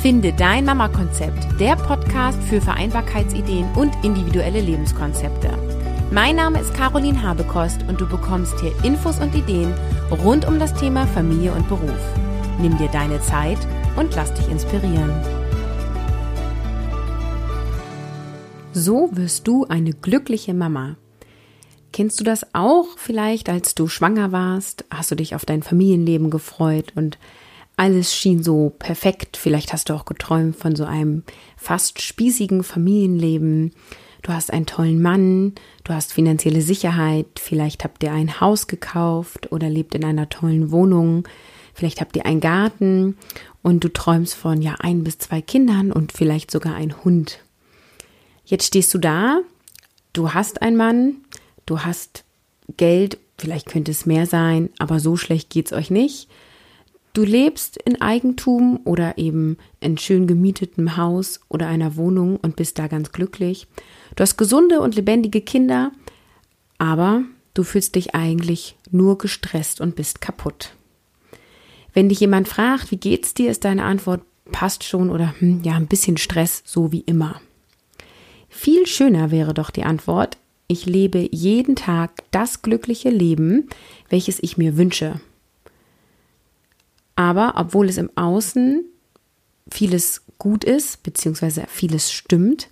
Finde dein Mama-Konzept, der Podcast für Vereinbarkeitsideen und individuelle Lebenskonzepte. Mein Name ist Caroline Habekost und du bekommst hier Infos und Ideen rund um das Thema Familie und Beruf. Nimm dir deine Zeit und lass dich inspirieren. So wirst du eine glückliche Mama. Kennst du das auch vielleicht, als du schwanger warst? Hast du dich auf dein Familienleben gefreut und alles schien so perfekt. Vielleicht hast du auch geträumt von so einem fast spießigen Familienleben. Du hast einen tollen Mann, du hast finanzielle Sicherheit, vielleicht habt ihr ein Haus gekauft oder lebt in einer tollen Wohnung, vielleicht habt ihr einen Garten und du träumst von ja ein bis zwei Kindern und vielleicht sogar ein Hund. Jetzt stehst du da, du hast einen Mann, du hast Geld, vielleicht könnte es mehr sein, aber so schlecht geht's euch nicht. Du lebst in Eigentum oder eben in schön gemietetem Haus oder einer Wohnung und bist da ganz glücklich. Du hast gesunde und lebendige Kinder, aber du fühlst dich eigentlich nur gestresst und bist kaputt. Wenn dich jemand fragt, wie geht's dir, ist deine Antwort passt schon oder hm, ja, ein bisschen Stress, so wie immer. Viel schöner wäre doch die Antwort, ich lebe jeden Tag das glückliche Leben, welches ich mir wünsche. Aber obwohl es im Außen vieles gut ist, beziehungsweise vieles stimmt,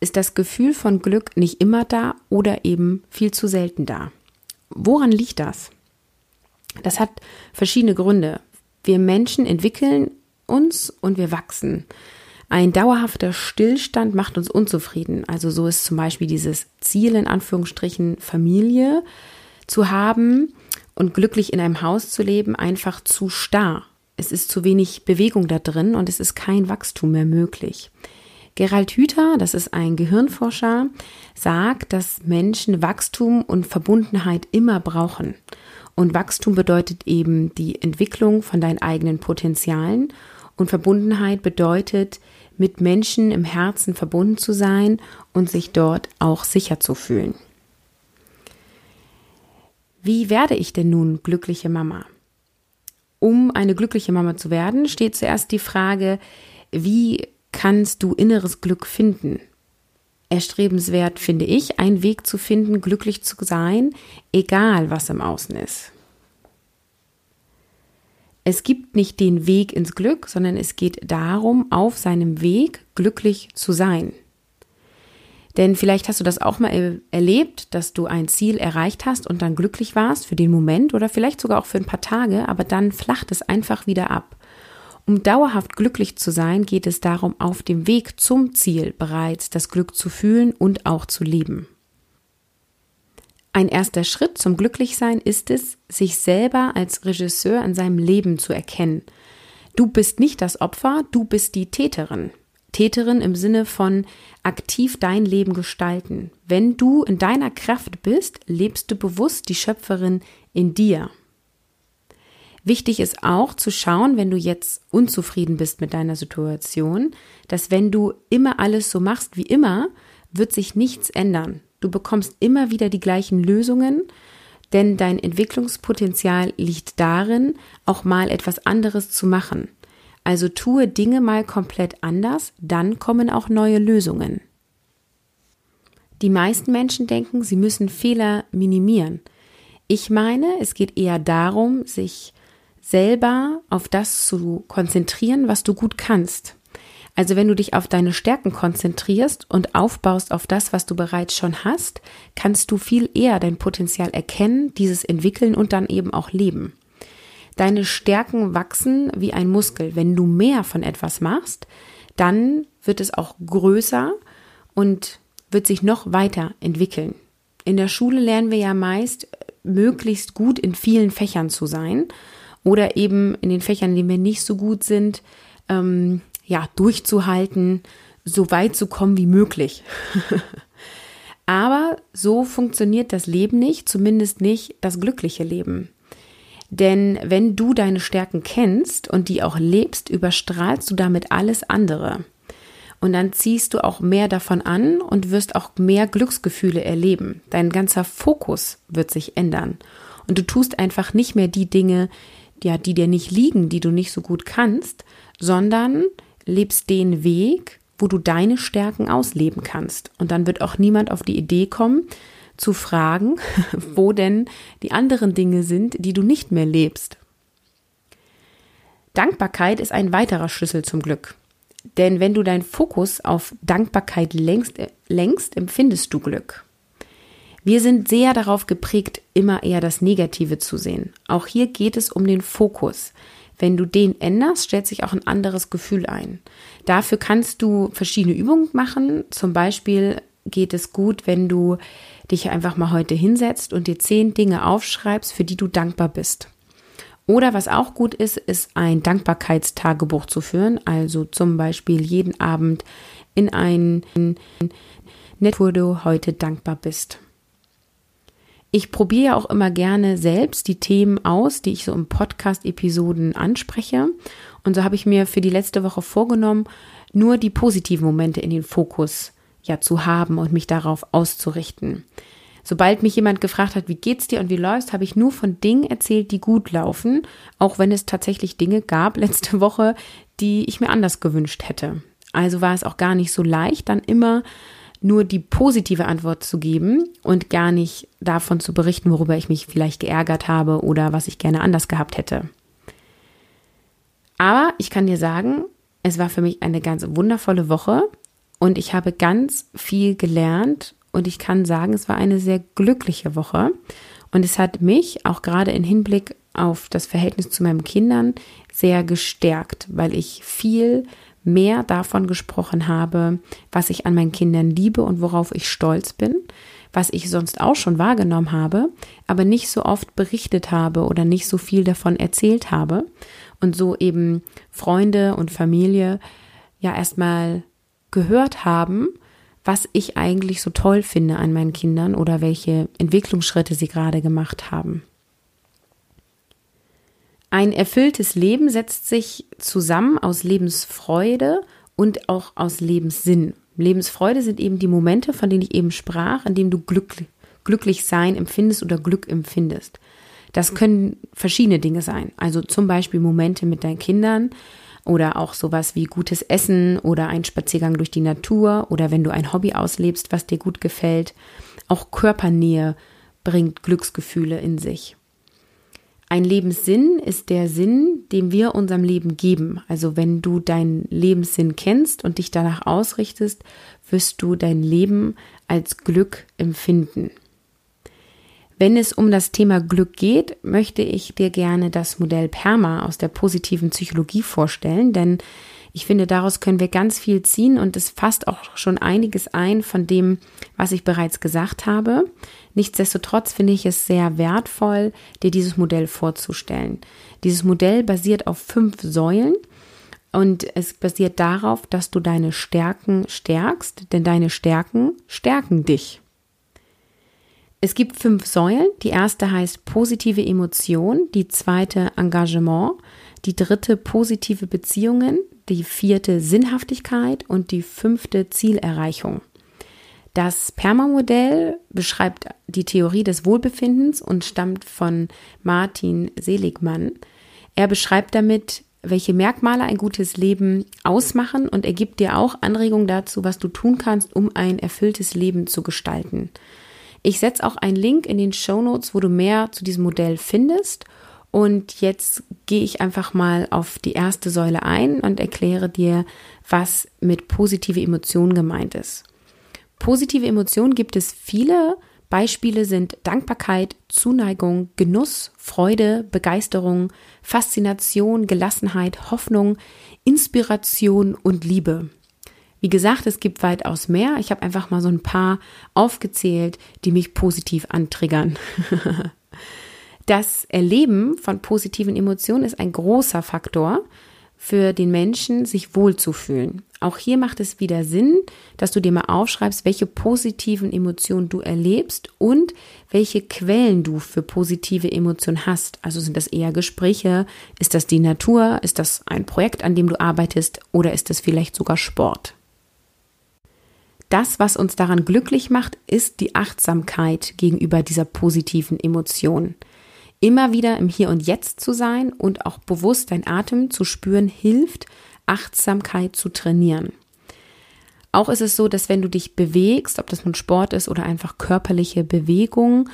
ist das Gefühl von Glück nicht immer da oder eben viel zu selten da. Woran liegt das? Das hat verschiedene Gründe. Wir Menschen entwickeln uns und wir wachsen. Ein dauerhafter Stillstand macht uns unzufrieden. Also so ist zum Beispiel dieses Ziel in Anführungsstrichen Familie zu haben, und glücklich in einem Haus zu leben einfach zu starr. Es ist zu wenig Bewegung da drin und es ist kein Wachstum mehr möglich. Gerald Hüther, das ist ein Gehirnforscher, sagt, dass Menschen Wachstum und Verbundenheit immer brauchen. Und Wachstum bedeutet eben die Entwicklung von deinen eigenen Potenzialen und Verbundenheit bedeutet, mit Menschen im Herzen verbunden zu sein und sich dort auch sicher zu fühlen. Wie werde ich denn nun glückliche Mama? Um eine glückliche Mama zu werden, steht zuerst die Frage, wie kannst du inneres Glück finden? Erstrebenswert finde ich, einen Weg zu finden, glücklich zu sein, egal was im Außen ist. Es gibt nicht den Weg ins Glück, sondern es geht darum, auf seinem Weg glücklich zu sein. Denn vielleicht hast du das auch mal erlebt, dass du ein Ziel erreicht hast und dann glücklich warst für den Moment oder vielleicht sogar auch für ein paar Tage, aber dann flacht es einfach wieder ab. Um dauerhaft glücklich zu sein, geht es darum, auf dem Weg zum Ziel bereits das Glück zu fühlen und auch zu leben. Ein erster Schritt zum Glücklichsein ist es, sich selber als Regisseur in seinem Leben zu erkennen. Du bist nicht das Opfer, du bist die Täterin. Täterin im Sinne von aktiv dein Leben gestalten. Wenn du in deiner Kraft bist, lebst du bewusst die Schöpferin in dir. Wichtig ist auch zu schauen, wenn du jetzt unzufrieden bist mit deiner Situation, dass wenn du immer alles so machst wie immer, wird sich nichts ändern. Du bekommst immer wieder die gleichen Lösungen, denn dein Entwicklungspotenzial liegt darin, auch mal etwas anderes zu machen. Also tue Dinge mal komplett anders, dann kommen auch neue Lösungen. Die meisten Menschen denken, sie müssen Fehler minimieren. Ich meine, es geht eher darum, sich selber auf das zu konzentrieren, was du gut kannst. Also wenn du dich auf deine Stärken konzentrierst und aufbaust auf das, was du bereits schon hast, kannst du viel eher dein Potenzial erkennen, dieses entwickeln und dann eben auch leben. Deine Stärken wachsen wie ein Muskel. Wenn du mehr von etwas machst, dann wird es auch größer und wird sich noch weiter entwickeln. In der Schule lernen wir ja meist, möglichst gut in vielen Fächern zu sein oder eben in den Fächern, in denen wir nicht so gut sind, ähm, ja, durchzuhalten, so weit zu kommen wie möglich. Aber so funktioniert das Leben nicht, zumindest nicht das glückliche Leben. Denn wenn du deine Stärken kennst und die auch lebst, überstrahlst du damit alles andere. Und dann ziehst du auch mehr davon an und wirst auch mehr Glücksgefühle erleben. Dein ganzer Fokus wird sich ändern. Und du tust einfach nicht mehr die Dinge, ja, die dir nicht liegen, die du nicht so gut kannst, sondern lebst den Weg, wo du deine Stärken ausleben kannst. Und dann wird auch niemand auf die Idee kommen, zu fragen, wo denn die anderen Dinge sind, die du nicht mehr lebst. Dankbarkeit ist ein weiterer Schlüssel zum Glück. Denn wenn du deinen Fokus auf Dankbarkeit längst, längst empfindest du Glück. Wir sind sehr darauf geprägt, immer eher das Negative zu sehen. Auch hier geht es um den Fokus. Wenn du den änderst, stellt sich auch ein anderes Gefühl ein. Dafür kannst du verschiedene Übungen machen. Zum Beispiel geht es gut, wenn du dich einfach mal heute hinsetzt und dir zehn Dinge aufschreibst, für die du dankbar bist. Oder was auch gut ist, ist ein Dankbarkeitstagebuch zu führen. Also zum Beispiel jeden Abend in ein Net, wo du heute dankbar bist. Ich probiere auch immer gerne selbst die Themen aus, die ich so im Podcast-Episoden anspreche. Und so habe ich mir für die letzte Woche vorgenommen, nur die positiven Momente in den Fokus ja zu haben und mich darauf auszurichten. Sobald mich jemand gefragt hat, wie geht's dir und wie läufst, habe ich nur von Dingen erzählt, die gut laufen, auch wenn es tatsächlich Dinge gab letzte Woche, die ich mir anders gewünscht hätte. Also war es auch gar nicht so leicht, dann immer nur die positive Antwort zu geben und gar nicht davon zu berichten, worüber ich mich vielleicht geärgert habe oder was ich gerne anders gehabt hätte. Aber ich kann dir sagen, es war für mich eine ganz wundervolle Woche und ich habe ganz viel gelernt und ich kann sagen, es war eine sehr glückliche Woche. Und es hat mich auch gerade im Hinblick auf das Verhältnis zu meinen Kindern sehr gestärkt, weil ich viel mehr davon gesprochen habe, was ich an meinen Kindern liebe und worauf ich stolz bin, was ich sonst auch schon wahrgenommen habe, aber nicht so oft berichtet habe oder nicht so viel davon erzählt habe und so eben Freunde und Familie ja erstmal gehört haben, was ich eigentlich so toll finde an meinen Kindern oder welche Entwicklungsschritte sie gerade gemacht haben. Ein erfülltes Leben setzt sich zusammen aus Lebensfreude und auch aus Lebenssinn. Lebensfreude sind eben die Momente, von denen ich eben sprach, in denen du Glück, glücklich sein empfindest oder Glück empfindest. Das können verschiedene Dinge sein. Also zum Beispiel Momente mit deinen Kindern, oder auch sowas wie gutes Essen oder ein Spaziergang durch die Natur oder wenn du ein Hobby auslebst, was dir gut gefällt. Auch Körpernähe bringt Glücksgefühle in sich. Ein Lebenssinn ist der Sinn, den wir unserem Leben geben. Also wenn du deinen Lebenssinn kennst und dich danach ausrichtest, wirst du dein Leben als Glück empfinden. Wenn es um das Thema Glück geht, möchte ich dir gerne das Modell PERMA aus der positiven Psychologie vorstellen, denn ich finde, daraus können wir ganz viel ziehen und es fasst auch schon einiges ein von dem, was ich bereits gesagt habe. Nichtsdestotrotz finde ich es sehr wertvoll, dir dieses Modell vorzustellen. Dieses Modell basiert auf fünf Säulen und es basiert darauf, dass du deine Stärken stärkst, denn deine Stärken stärken dich. Es gibt fünf Säulen. Die erste heißt positive Emotion, die zweite Engagement, die dritte positive Beziehungen, die vierte Sinnhaftigkeit und die fünfte Zielerreichung. Das Perma-Modell beschreibt die Theorie des Wohlbefindens und stammt von Martin Seligmann. Er beschreibt damit, welche Merkmale ein gutes Leben ausmachen und er gibt dir auch Anregungen dazu, was du tun kannst, um ein erfülltes Leben zu gestalten. Ich setze auch einen Link in den Show Notes, wo du mehr zu diesem Modell findest. Und jetzt gehe ich einfach mal auf die erste Säule ein und erkläre dir, was mit positive Emotionen gemeint ist. Positive Emotionen gibt es viele. Beispiele sind Dankbarkeit, Zuneigung, Genuss, Freude, Begeisterung, Faszination, Gelassenheit, Hoffnung, Inspiration und Liebe. Wie gesagt, es gibt weitaus mehr. Ich habe einfach mal so ein paar aufgezählt, die mich positiv antriggern. das Erleben von positiven Emotionen ist ein großer Faktor für den Menschen, sich wohlzufühlen. Auch hier macht es wieder Sinn, dass du dir mal aufschreibst, welche positiven Emotionen du erlebst und welche Quellen du für positive Emotionen hast. Also sind das eher Gespräche? Ist das die Natur? Ist das ein Projekt, an dem du arbeitest? Oder ist das vielleicht sogar Sport? Das, was uns daran glücklich macht, ist die Achtsamkeit gegenüber dieser positiven Emotion. Immer wieder im Hier und Jetzt zu sein und auch bewusst dein Atem zu spüren, hilft, Achtsamkeit zu trainieren. Auch ist es so, dass wenn du dich bewegst, ob das nun Sport ist oder einfach körperliche Bewegung,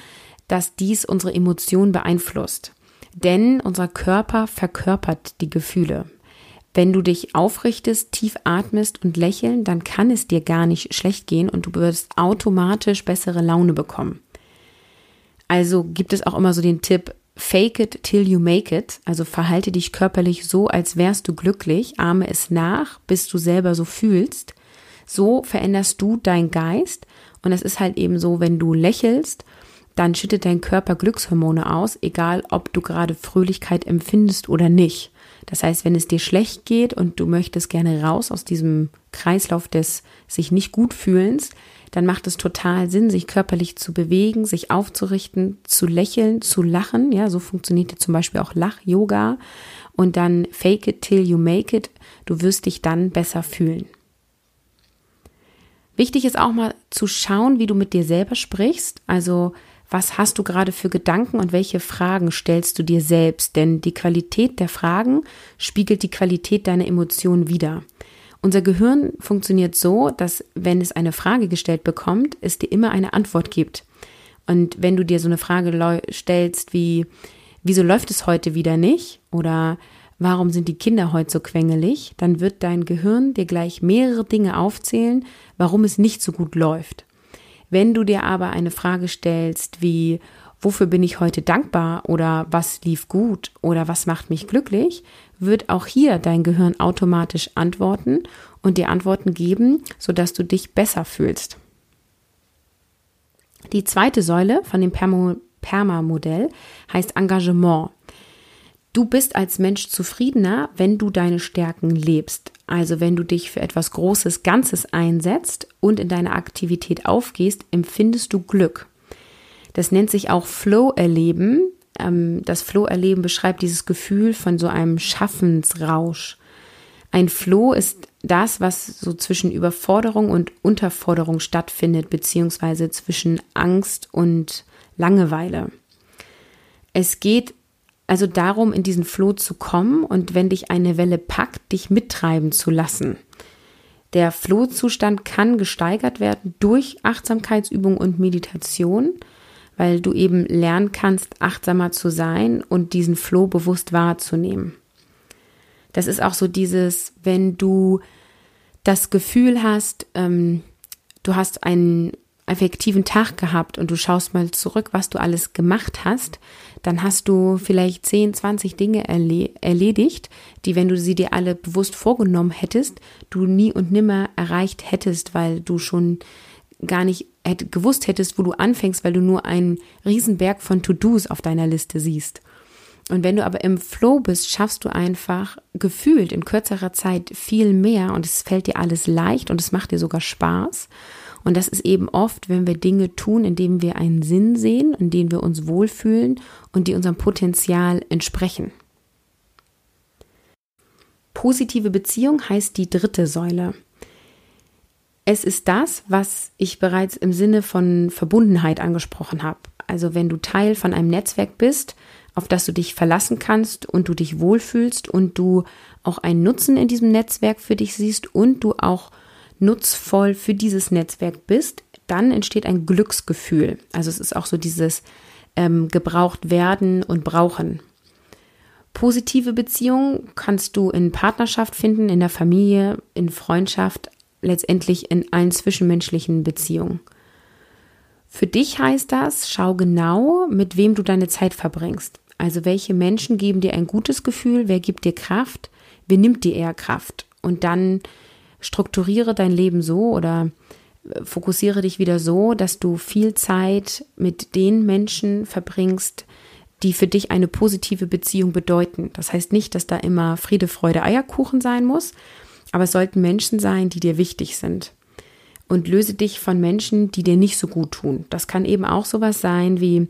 dass dies unsere Emotionen beeinflusst. Denn unser Körper verkörpert die Gefühle. Wenn du dich aufrichtest, tief atmest und lächeln, dann kann es dir gar nicht schlecht gehen und du wirst automatisch bessere Laune bekommen. Also gibt es auch immer so den Tipp, fake it till you make it. Also verhalte dich körperlich so, als wärst du glücklich, ahme es nach, bis du selber so fühlst. So veränderst du deinen Geist. Und es ist halt eben so, wenn du lächelst, dann schüttet dein Körper Glückshormone aus, egal ob du gerade Fröhlichkeit empfindest oder nicht. Das heißt, wenn es dir schlecht geht und du möchtest gerne raus aus diesem Kreislauf des sich nicht gut fühlens, dann macht es total Sinn, sich körperlich zu bewegen, sich aufzurichten, zu lächeln, zu lachen. Ja, so funktioniert ja zum Beispiel auch Lach-Yoga. Und dann fake it till you make it. Du wirst dich dann besser fühlen. Wichtig ist auch mal zu schauen, wie du mit dir selber sprichst. Also, was hast du gerade für Gedanken und welche Fragen stellst du dir selbst? Denn die Qualität der Fragen spiegelt die Qualität deiner Emotionen wider. Unser Gehirn funktioniert so, dass wenn es eine Frage gestellt bekommt, es dir immer eine Antwort gibt. Und wenn du dir so eine Frage stellst wie, wieso läuft es heute wieder nicht? Oder warum sind die Kinder heute so quengelig? Dann wird dein Gehirn dir gleich mehrere Dinge aufzählen, warum es nicht so gut läuft. Wenn du dir aber eine Frage stellst wie, wofür bin ich heute dankbar oder was lief gut oder was macht mich glücklich, wird auch hier dein Gehirn automatisch antworten und dir Antworten geben, sodass du dich besser fühlst. Die zweite Säule von dem Perma-Modell heißt Engagement. Du bist als Mensch zufriedener, wenn du deine Stärken lebst. Also wenn du dich für etwas Großes, Ganzes einsetzt und in deine Aktivität aufgehst, empfindest du Glück. Das nennt sich auch Flow-Erleben ähm, das Flow-Erleben beschreibt dieses Gefühl von so einem Schaffensrausch. Ein Flow ist das, was so zwischen Überforderung und Unterforderung stattfindet, beziehungsweise zwischen Angst und Langeweile. Es geht also darum, in diesen Flow zu kommen und wenn dich eine Welle packt, dich mittreiben zu lassen. Der Flow-Zustand kann gesteigert werden durch Achtsamkeitsübung und Meditation weil du eben lernen kannst, achtsamer zu sein und diesen Flow bewusst wahrzunehmen. Das ist auch so dieses, wenn du das Gefühl hast, ähm, du hast einen effektiven Tag gehabt und du schaust mal zurück, was du alles gemacht hast, dann hast du vielleicht 10, 20 Dinge erle erledigt, die, wenn du sie dir alle bewusst vorgenommen hättest, du nie und nimmer erreicht hättest, weil du schon gar nicht hätte, gewusst hättest, wo du anfängst, weil du nur einen Riesenberg von To-Dos auf deiner Liste siehst. Und wenn du aber im Flow bist, schaffst du einfach gefühlt in kürzerer Zeit viel mehr und es fällt dir alles leicht und es macht dir sogar Spaß. Und das ist eben oft, wenn wir Dinge tun, in denen wir einen Sinn sehen, in denen wir uns wohlfühlen und die unserem Potenzial entsprechen. Positive Beziehung heißt die dritte Säule. Es ist das, was ich bereits im Sinne von Verbundenheit angesprochen habe. Also wenn du Teil von einem Netzwerk bist, auf das du dich verlassen kannst und du dich wohlfühlst und du auch einen Nutzen in diesem Netzwerk für dich siehst und du auch nutzvoll für dieses Netzwerk bist, dann entsteht ein Glücksgefühl. Also es ist auch so dieses ähm, gebraucht werden und brauchen. Positive Beziehungen kannst du in Partnerschaft finden, in der Familie, in Freundschaft, letztendlich in allen zwischenmenschlichen Beziehungen. Für dich heißt das, schau genau, mit wem du deine Zeit verbringst. Also welche Menschen geben dir ein gutes Gefühl, wer gibt dir Kraft, wer nimmt dir eher Kraft. Und dann strukturiere dein Leben so oder äh, fokussiere dich wieder so, dass du viel Zeit mit den Menschen verbringst, die für dich eine positive Beziehung bedeuten. Das heißt nicht, dass da immer Friede, Freude, Eierkuchen sein muss, aber es sollten Menschen sein, die dir wichtig sind. Und löse dich von Menschen, die dir nicht so gut tun. Das kann eben auch sowas sein wie,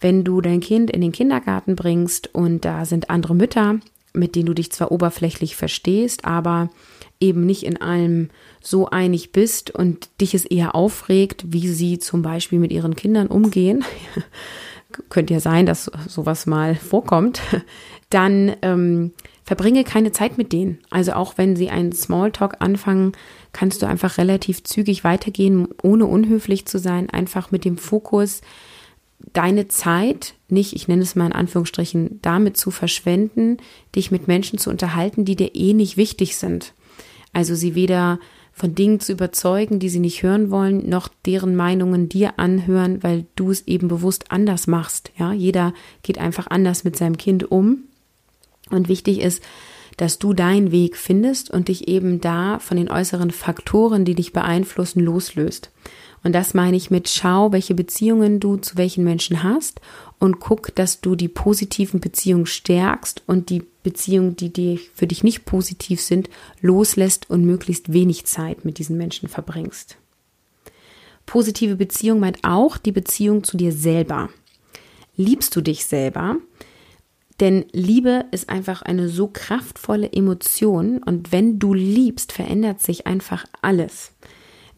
wenn du dein Kind in den Kindergarten bringst und da sind andere Mütter, mit denen du dich zwar oberflächlich verstehst, aber eben nicht in allem so einig bist und dich es eher aufregt, wie sie zum Beispiel mit ihren Kindern umgehen, könnte ja sein, dass sowas mal vorkommt, dann ähm, verbringe keine Zeit mit denen. Also auch wenn sie einen Smalltalk anfangen, kannst du einfach relativ zügig weitergehen, ohne unhöflich zu sein, einfach mit dem Fokus, deine Zeit nicht, ich nenne es mal in Anführungsstrichen, damit zu verschwenden, dich mit Menschen zu unterhalten, die dir eh nicht wichtig sind. Also sie weder von Dingen zu überzeugen, die sie nicht hören wollen, noch deren Meinungen dir anhören, weil du es eben bewusst anders machst. Ja, jeder geht einfach anders mit seinem Kind um. Und wichtig ist, dass du deinen Weg findest und dich eben da von den äußeren Faktoren, die dich beeinflussen, loslöst. Und das meine ich mit schau, welche Beziehungen du zu welchen Menschen hast und guck, dass du die positiven Beziehungen stärkst und die Beziehungen, die dir für dich nicht positiv sind, loslässt und möglichst wenig Zeit mit diesen Menschen verbringst. Positive Beziehung meint auch die Beziehung zu dir selber. Liebst du dich selber? Denn Liebe ist einfach eine so kraftvolle Emotion und wenn du liebst, verändert sich einfach alles.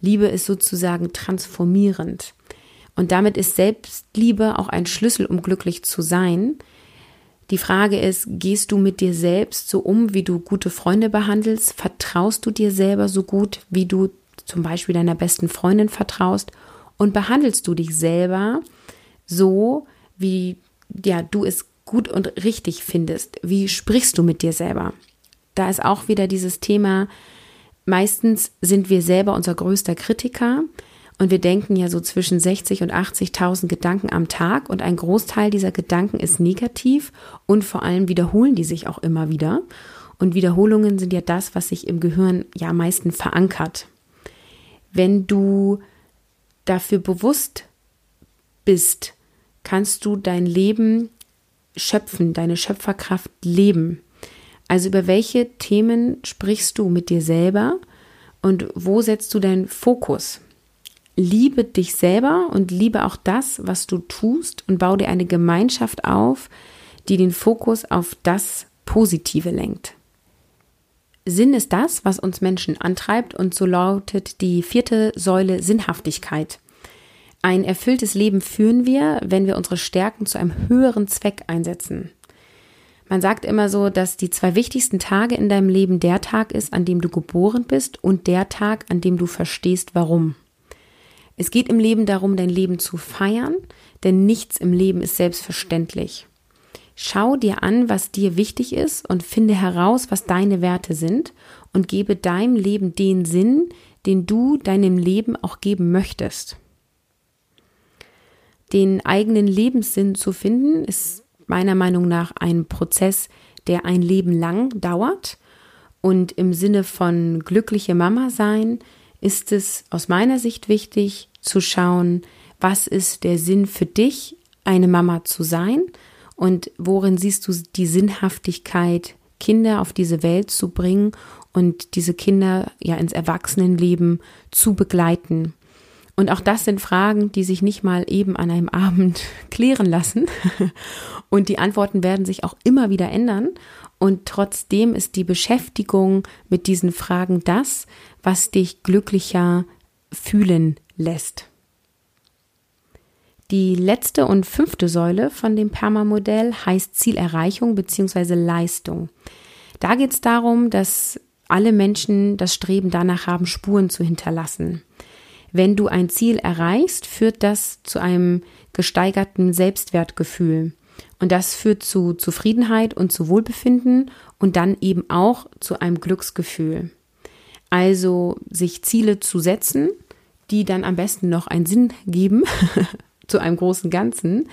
Liebe ist sozusagen transformierend. Und damit ist Selbstliebe auch ein Schlüssel, um glücklich zu sein. Die Frage ist, gehst du mit dir selbst so um, wie du gute Freunde behandelst? Vertraust du dir selber so gut, wie du zum Beispiel deiner besten Freundin vertraust? Und behandelst du dich selber so, wie ja, du es gut und richtig findest? Wie sprichst du mit dir selber? Da ist auch wieder dieses Thema, Meistens sind wir selber unser größter Kritiker und wir denken ja so zwischen 60 und 80.000 Gedanken am Tag und ein Großteil dieser Gedanken ist negativ und vor allem wiederholen die sich auch immer wieder. Und Wiederholungen sind ja das, was sich im Gehirn ja am meisten verankert. Wenn du dafür bewusst bist, kannst du dein Leben schöpfen, deine Schöpferkraft leben. Also über welche Themen sprichst du mit dir selber und wo setzt du deinen Fokus? Liebe dich selber und liebe auch das, was du tust und baue dir eine Gemeinschaft auf, die den Fokus auf das Positive lenkt. Sinn ist das, was uns Menschen antreibt und so lautet die vierte Säule Sinnhaftigkeit. Ein erfülltes Leben führen wir, wenn wir unsere Stärken zu einem höheren Zweck einsetzen. Man sagt immer so, dass die zwei wichtigsten Tage in deinem Leben der Tag ist, an dem du geboren bist und der Tag, an dem du verstehst, warum. Es geht im Leben darum, dein Leben zu feiern, denn nichts im Leben ist selbstverständlich. Schau dir an, was dir wichtig ist und finde heraus, was deine Werte sind und gebe deinem Leben den Sinn, den du deinem Leben auch geben möchtest. Den eigenen Lebenssinn zu finden, ist meiner Meinung nach ein Prozess, der ein Leben lang dauert. Und im Sinne von glückliche Mama sein ist es aus meiner Sicht wichtig zu schauen, was ist der Sinn für dich, eine Mama zu sein und worin siehst du die Sinnhaftigkeit, Kinder auf diese Welt zu bringen und diese Kinder ja ins Erwachsenenleben zu begleiten. Und auch das sind Fragen, die sich nicht mal eben an einem Abend klären lassen. Und die Antworten werden sich auch immer wieder ändern. Und trotzdem ist die Beschäftigung mit diesen Fragen das, was dich glücklicher fühlen lässt. Die letzte und fünfte Säule von dem Perma-Modell heißt Zielerreichung bzw. Leistung. Da geht es darum, dass alle Menschen das Streben danach haben, Spuren zu hinterlassen. Wenn du ein Ziel erreichst, führt das zu einem gesteigerten Selbstwertgefühl. Und das führt zu Zufriedenheit und zu Wohlbefinden und dann eben auch zu einem Glücksgefühl. Also sich Ziele zu setzen, die dann am besten noch einen Sinn geben zu einem großen Ganzen.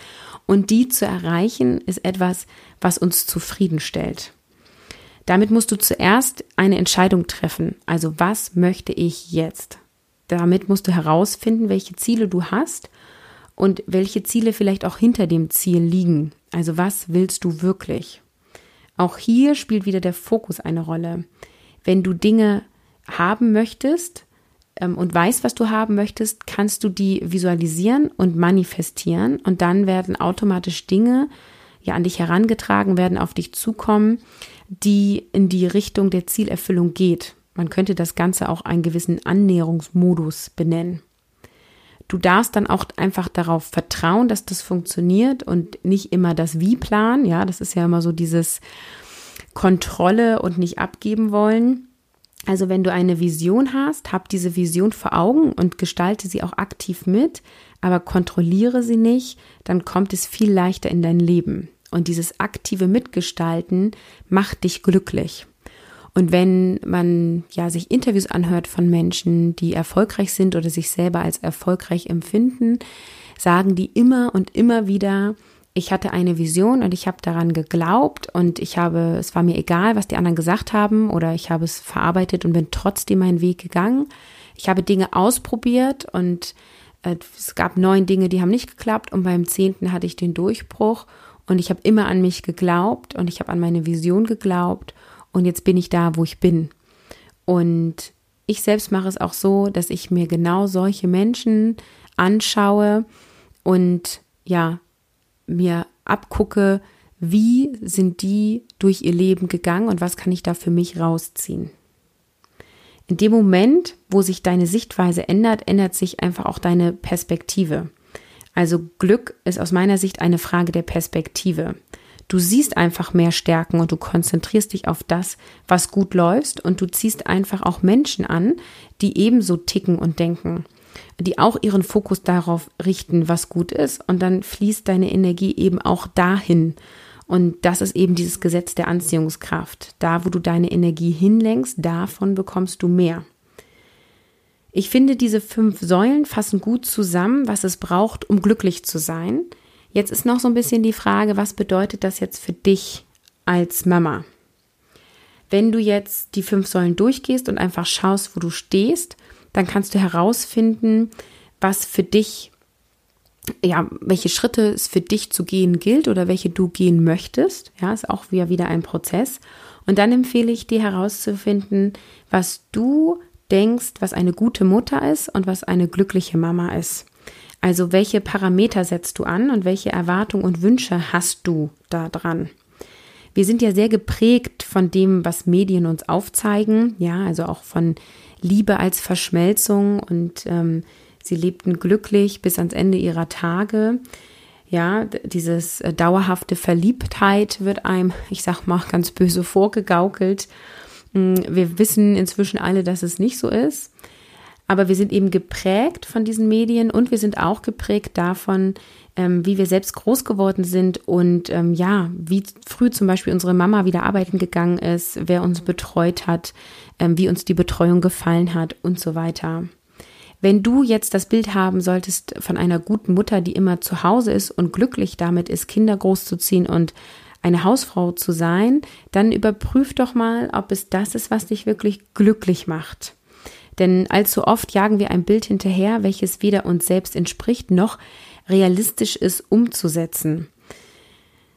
Und die zu erreichen, ist etwas, was uns zufriedenstellt. Damit musst du zuerst eine Entscheidung treffen. Also was möchte ich jetzt? Damit musst du herausfinden, welche Ziele du hast und welche Ziele vielleicht auch hinter dem Ziel liegen. Also was willst du wirklich? Auch hier spielt wieder der Fokus eine Rolle. Wenn du Dinge haben möchtest ähm, und weißt, was du haben möchtest, kannst du die visualisieren und manifestieren und dann werden automatisch Dinge ja an dich herangetragen, werden auf dich zukommen, die in die Richtung der Zielerfüllung geht. Man könnte das Ganze auch einen gewissen Annäherungsmodus benennen. Du darfst dann auch einfach darauf vertrauen, dass das funktioniert und nicht immer das Wie-Plan. Ja, das ist ja immer so dieses Kontrolle und nicht abgeben wollen. Also wenn du eine Vision hast, hab diese Vision vor Augen und gestalte sie auch aktiv mit, aber kontrolliere sie nicht, dann kommt es viel leichter in dein Leben. Und dieses aktive Mitgestalten macht dich glücklich. Und wenn man ja sich Interviews anhört von Menschen, die erfolgreich sind oder sich selber als erfolgreich empfinden, sagen die immer und immer wieder, ich hatte eine Vision und ich habe daran geglaubt und ich habe, es war mir egal, was die anderen gesagt haben oder ich habe es verarbeitet und bin trotzdem meinen Weg gegangen. Ich habe Dinge ausprobiert und äh, es gab neun Dinge, die haben nicht geklappt und beim zehnten hatte ich den Durchbruch und ich habe immer an mich geglaubt und ich habe an meine Vision geglaubt und jetzt bin ich da, wo ich bin. Und ich selbst mache es auch so, dass ich mir genau solche Menschen anschaue und ja, mir abgucke, wie sind die durch ihr Leben gegangen und was kann ich da für mich rausziehen. In dem Moment, wo sich deine Sichtweise ändert, ändert sich einfach auch deine Perspektive. Also Glück ist aus meiner Sicht eine Frage der Perspektive. Du siehst einfach mehr Stärken und du konzentrierst dich auf das, was gut läuft und du ziehst einfach auch Menschen an, die ebenso ticken und denken die auch ihren Fokus darauf richten, was gut ist. Und dann fließt deine Energie eben auch dahin. Und das ist eben dieses Gesetz der Anziehungskraft. Da, wo du deine Energie hinlenkst, davon bekommst du mehr. Ich finde, diese fünf Säulen fassen gut zusammen, was es braucht, um glücklich zu sein. Jetzt ist noch so ein bisschen die Frage, was bedeutet das jetzt für dich als Mama? Wenn du jetzt die fünf Säulen durchgehst und einfach schaust, wo du stehst, dann kannst du herausfinden, was für dich, ja, welche Schritte es für dich zu gehen gilt oder welche du gehen möchtest. Ja, ist auch wieder, wieder ein Prozess. Und dann empfehle ich dir herauszufinden, was du denkst, was eine gute Mutter ist und was eine glückliche Mama ist. Also welche Parameter setzt du an und welche Erwartungen und Wünsche hast du da dran? Wir sind ja sehr geprägt von dem, was Medien uns aufzeigen, ja, also auch von Liebe als Verschmelzung und ähm, sie lebten glücklich bis ans Ende ihrer Tage. Ja, dieses äh, dauerhafte Verliebtheit wird einem, ich sag mal, ganz böse vorgegaukelt. Mm, wir wissen inzwischen alle, dass es nicht so ist. Aber wir sind eben geprägt von diesen Medien und wir sind auch geprägt davon, ähm, wie wir selbst groß geworden sind und ähm, ja, wie früh zum Beispiel unsere Mama wieder arbeiten gegangen ist, wer uns betreut hat, ähm, wie uns die Betreuung gefallen hat und so weiter. Wenn du jetzt das Bild haben solltest von einer guten Mutter, die immer zu Hause ist und glücklich damit ist, Kinder großzuziehen und eine Hausfrau zu sein, dann überprüf doch mal, ob es das ist, was dich wirklich glücklich macht. Denn allzu oft jagen wir ein Bild hinterher, welches weder uns selbst entspricht, noch realistisch ist umzusetzen.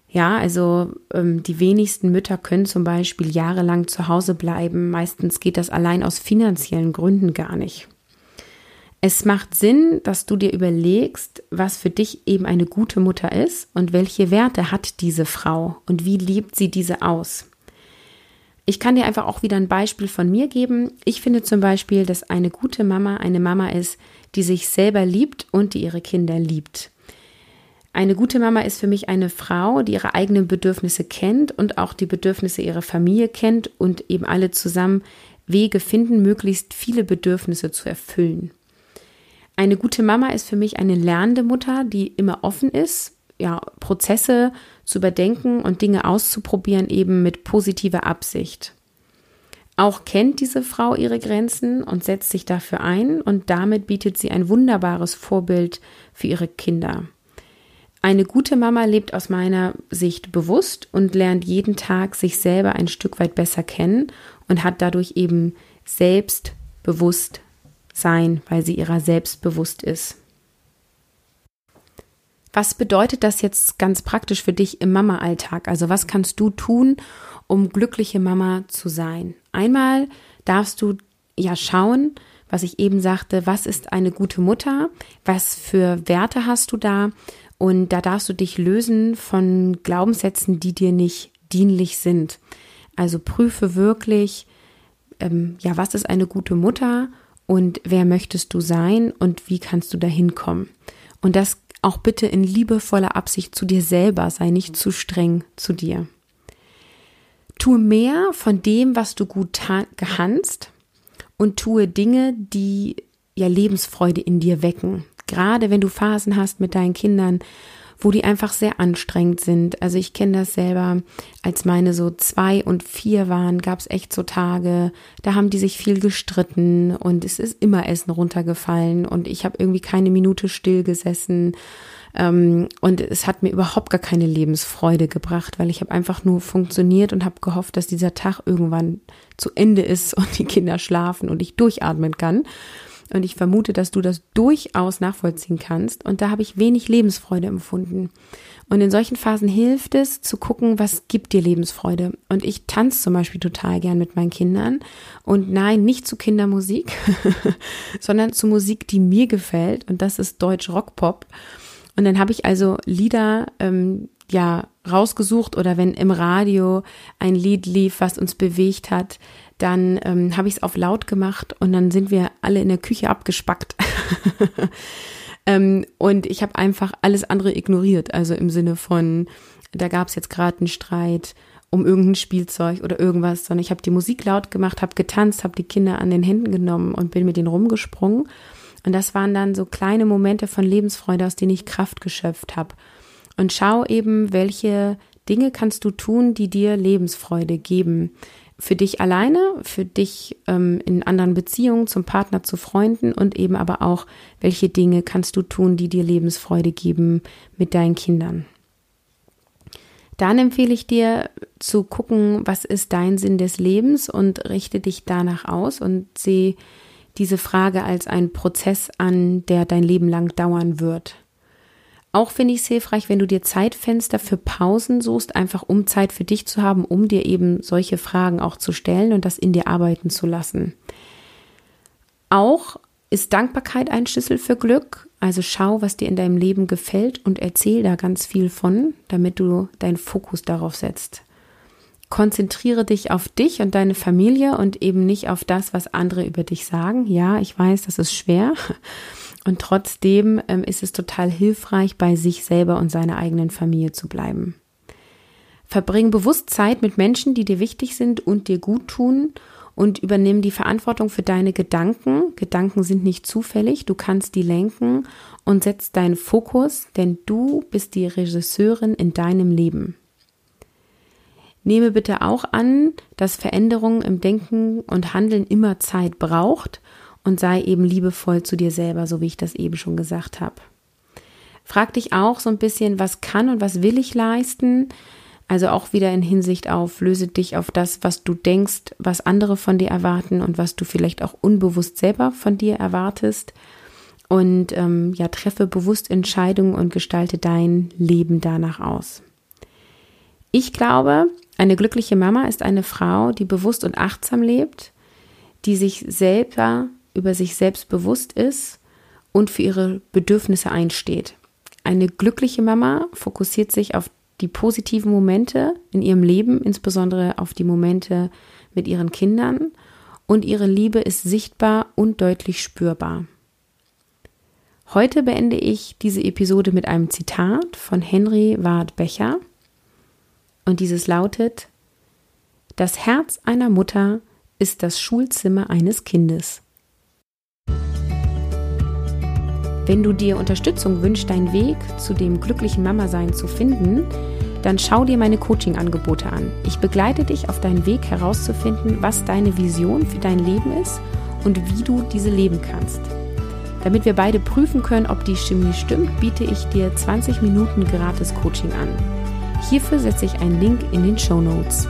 Ja, also ähm, die wenigsten Mütter können zum Beispiel jahrelang zu Hause bleiben. Meistens geht das allein aus finanziellen Gründen gar nicht. Es macht Sinn, dass du dir überlegst, was für dich eben eine gute Mutter ist und welche Werte hat diese Frau und wie lebt sie diese aus. Ich kann dir einfach auch wieder ein Beispiel von mir geben. Ich finde zum Beispiel, dass eine gute Mama eine Mama ist, die sich selber liebt und die ihre Kinder liebt. Eine gute Mama ist für mich eine Frau, die ihre eigenen Bedürfnisse kennt und auch die Bedürfnisse ihrer Familie kennt und eben alle zusammen Wege finden, möglichst viele Bedürfnisse zu erfüllen. Eine gute Mama ist für mich eine lernende Mutter, die immer offen ist, ja, Prozesse zu überdenken und Dinge auszuprobieren, eben mit positiver Absicht. Auch kennt diese Frau ihre Grenzen und setzt sich dafür ein und damit bietet sie ein wunderbares Vorbild für ihre Kinder. Eine gute Mama lebt aus meiner Sicht bewusst und lernt jeden Tag sich selber ein Stück weit besser kennen und hat dadurch eben selbstbewusst sein, weil sie ihrer selbst bewusst ist. Was bedeutet das jetzt ganz praktisch für dich im Mama-Alltag? Also was kannst du tun, um glückliche Mama zu sein? Einmal darfst du ja schauen, was ich eben sagte, was ist eine gute Mutter? Was für Werte hast du da? Und da darfst du dich lösen von Glaubenssätzen, die dir nicht dienlich sind. Also prüfe wirklich, ähm, ja, was ist eine gute Mutter und wer möchtest du sein und wie kannst du da hinkommen. Und das auch bitte in liebevoller Absicht zu dir selber, sei nicht zu streng zu dir. Tue mehr von dem, was du gut kannst und tue Dinge, die ja Lebensfreude in dir wecken. Gerade wenn du Phasen hast mit deinen Kindern, wo die einfach sehr anstrengend sind. Also ich kenne das selber, als meine so zwei und vier waren, gab es echt so Tage, da haben die sich viel gestritten und es ist immer Essen runtergefallen und ich habe irgendwie keine Minute still gesessen. Ähm, und es hat mir überhaupt gar keine Lebensfreude gebracht, weil ich habe einfach nur funktioniert und habe gehofft, dass dieser Tag irgendwann zu Ende ist und die Kinder schlafen und ich durchatmen kann. Und ich vermute, dass du das durchaus nachvollziehen kannst. Und da habe ich wenig Lebensfreude empfunden. Und in solchen Phasen hilft es zu gucken, was gibt dir Lebensfreude. Und ich tanze zum Beispiel total gern mit meinen Kindern. Und nein, nicht zu Kindermusik, sondern zu Musik, die mir gefällt. Und das ist Deutsch Rockpop. Und dann habe ich also Lieder, ähm, ja, rausgesucht oder wenn im Radio ein Lied lief, was uns bewegt hat, dann ähm, habe ich es auf laut gemacht und dann sind wir alle in der Küche abgespackt. ähm, und ich habe einfach alles andere ignoriert, also im Sinne von, da gab es jetzt gerade einen Streit um irgendein Spielzeug oder irgendwas, sondern ich habe die Musik laut gemacht, habe getanzt, habe die Kinder an den Händen genommen und bin mit denen rumgesprungen. Und das waren dann so kleine Momente von Lebensfreude, aus denen ich Kraft geschöpft habe. Und schau eben, welche Dinge kannst du tun, die dir Lebensfreude geben für dich alleine, für dich ähm, in anderen Beziehungen, zum Partner, zu Freunden und eben aber auch, welche Dinge kannst du tun, die dir Lebensfreude geben mit deinen Kindern. Dann empfehle ich dir zu gucken, was ist dein Sinn des Lebens und richte dich danach aus und sehe diese Frage als einen Prozess an, der dein Leben lang dauern wird. Auch finde ich es hilfreich, wenn du dir Zeitfenster für Pausen suchst, einfach um Zeit für dich zu haben, um dir eben solche Fragen auch zu stellen und das in dir arbeiten zu lassen. Auch ist Dankbarkeit ein Schlüssel für Glück. Also schau, was dir in deinem Leben gefällt und erzähl da ganz viel von, damit du deinen Fokus darauf setzt. Konzentriere dich auf dich und deine Familie und eben nicht auf das, was andere über dich sagen. Ja, ich weiß, das ist schwer. Und trotzdem ähm, ist es total hilfreich, bei sich selber und seiner eigenen Familie zu bleiben. Verbring bewusst Zeit mit Menschen, die dir wichtig sind und dir gut tun und übernimm die Verantwortung für deine Gedanken. Gedanken sind nicht zufällig, du kannst die lenken und setz deinen Fokus, denn du bist die Regisseurin in deinem Leben. Nehme bitte auch an, dass Veränderungen im Denken und Handeln immer Zeit braucht und sei eben liebevoll zu dir selber, so wie ich das eben schon gesagt habe. Frag dich auch so ein bisschen, was kann und was will ich leisten? Also auch wieder in Hinsicht auf, löse dich auf das, was du denkst, was andere von dir erwarten und was du vielleicht auch unbewusst selber von dir erwartest. Und ähm, ja, treffe bewusst Entscheidungen und gestalte dein Leben danach aus. Ich glaube, eine glückliche Mama ist eine Frau, die bewusst und achtsam lebt, die sich selber über sich selbst bewusst ist und für ihre Bedürfnisse einsteht. Eine glückliche Mama fokussiert sich auf die positiven Momente in ihrem Leben, insbesondere auf die Momente mit ihren Kindern und ihre Liebe ist sichtbar und deutlich spürbar. Heute beende ich diese Episode mit einem Zitat von Henry Ward Becher und dieses lautet Das Herz einer Mutter ist das Schulzimmer eines Kindes. Wenn du dir Unterstützung wünschst, deinen Weg zu dem glücklichen Mama-Sein zu finden, dann schau dir meine Coaching-Angebote an. Ich begleite dich auf deinen Weg herauszufinden, was deine Vision für dein Leben ist und wie du diese leben kannst. Damit wir beide prüfen können, ob die Chemie stimmt, biete ich dir 20 Minuten gratis Coaching an. Hierfür setze ich einen Link in den Show Notes.